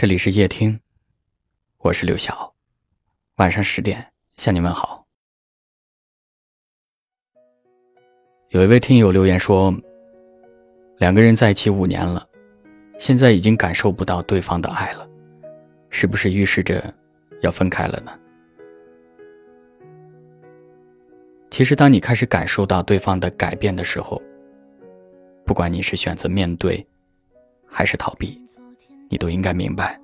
这里是夜听，我是刘晓，晚上十点向你问好。有一位听友留言说，两个人在一起五年了，现在已经感受不到对方的爱了，是不是预示着要分开了呢？其实，当你开始感受到对方的改变的时候，不管你是选择面对，还是逃避。你都应该明白，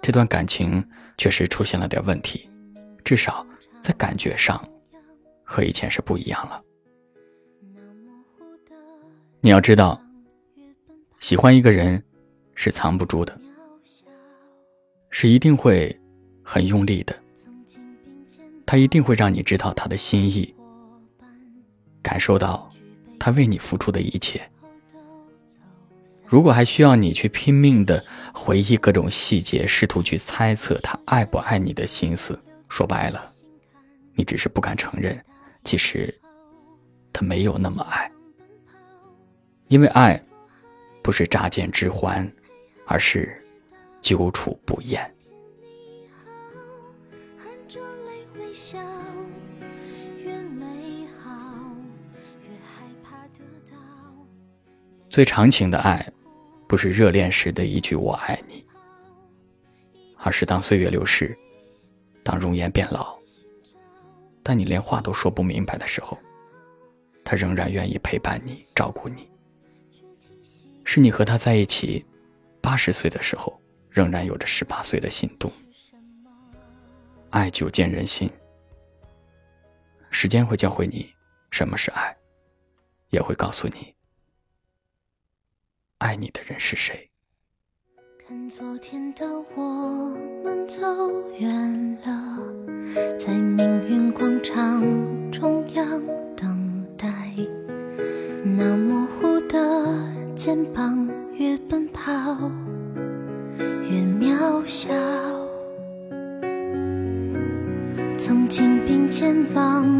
这段感情确实出现了点问题，至少在感觉上和以前是不一样了。你要知道，喜欢一个人是藏不住的，是一定会很用力的，他一定会让你知道他的心意，感受到他为你付出的一切。如果还需要你去拼命的回忆各种细节，试图去猜测他爱不爱你的心思，说白了，你只是不敢承认，其实他没有那么爱。因为爱，不是乍见之欢，而是久处不厌。最长情的爱。不是热恋时的一句“我爱你”，而是当岁月流逝，当容颜变老，但你连话都说不明白的时候，他仍然愿意陪伴你、照顾你。是你和他在一起，八十岁的时候，仍然有着十八岁的心动。爱久见人心，时间会教会你什么是爱，也会告诉你。爱你的人是谁？看昨天的我们走远了，在命运广场中央等待。那模糊的肩膀，越奔跑越渺小。曾经并肩往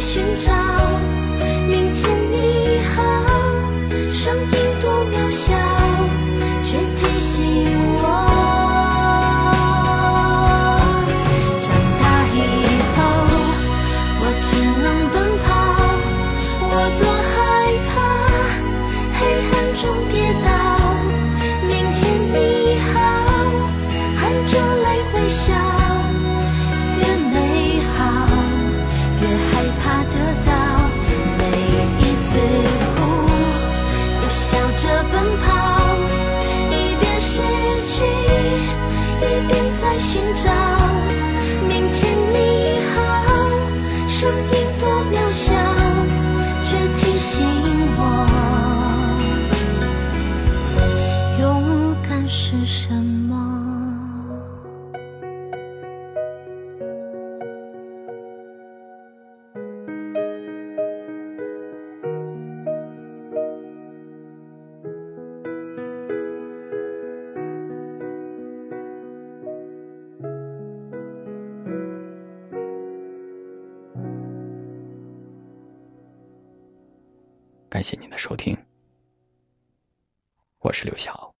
寻找。明天，你好，声音感谢您的收听。我是刘晓。